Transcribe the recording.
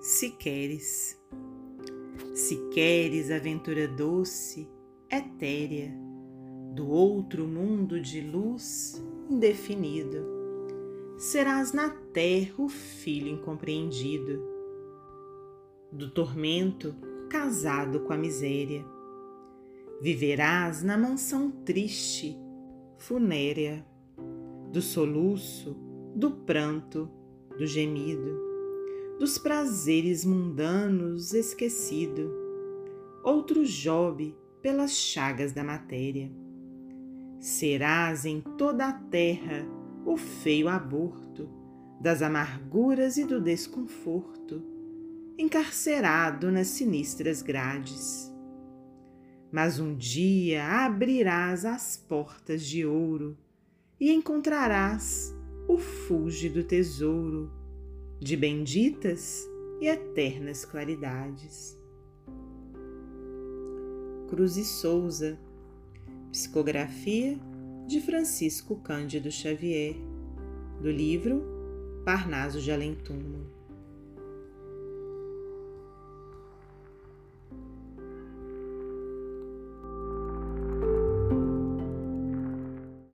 se queres. Se queres aventura doce, etérea, do outro mundo de luz indefinido, serás na terra o filho incompreendido, do tormento casado com a miséria. Viverás na mansão triste, funérea, do soluço, do pranto, do gemido dos prazeres mundanos esquecido, outro Job pelas chagas da matéria. Serás em toda a terra o feio aborto das amarguras e do desconforto, encarcerado nas sinistras grades. Mas um dia abrirás as portas de ouro e encontrarás o fúlgido tesouro de benditas e eternas claridades. Cruz e Souza, psicografia de Francisco Cândido Xavier, do livro Parnaso de Além.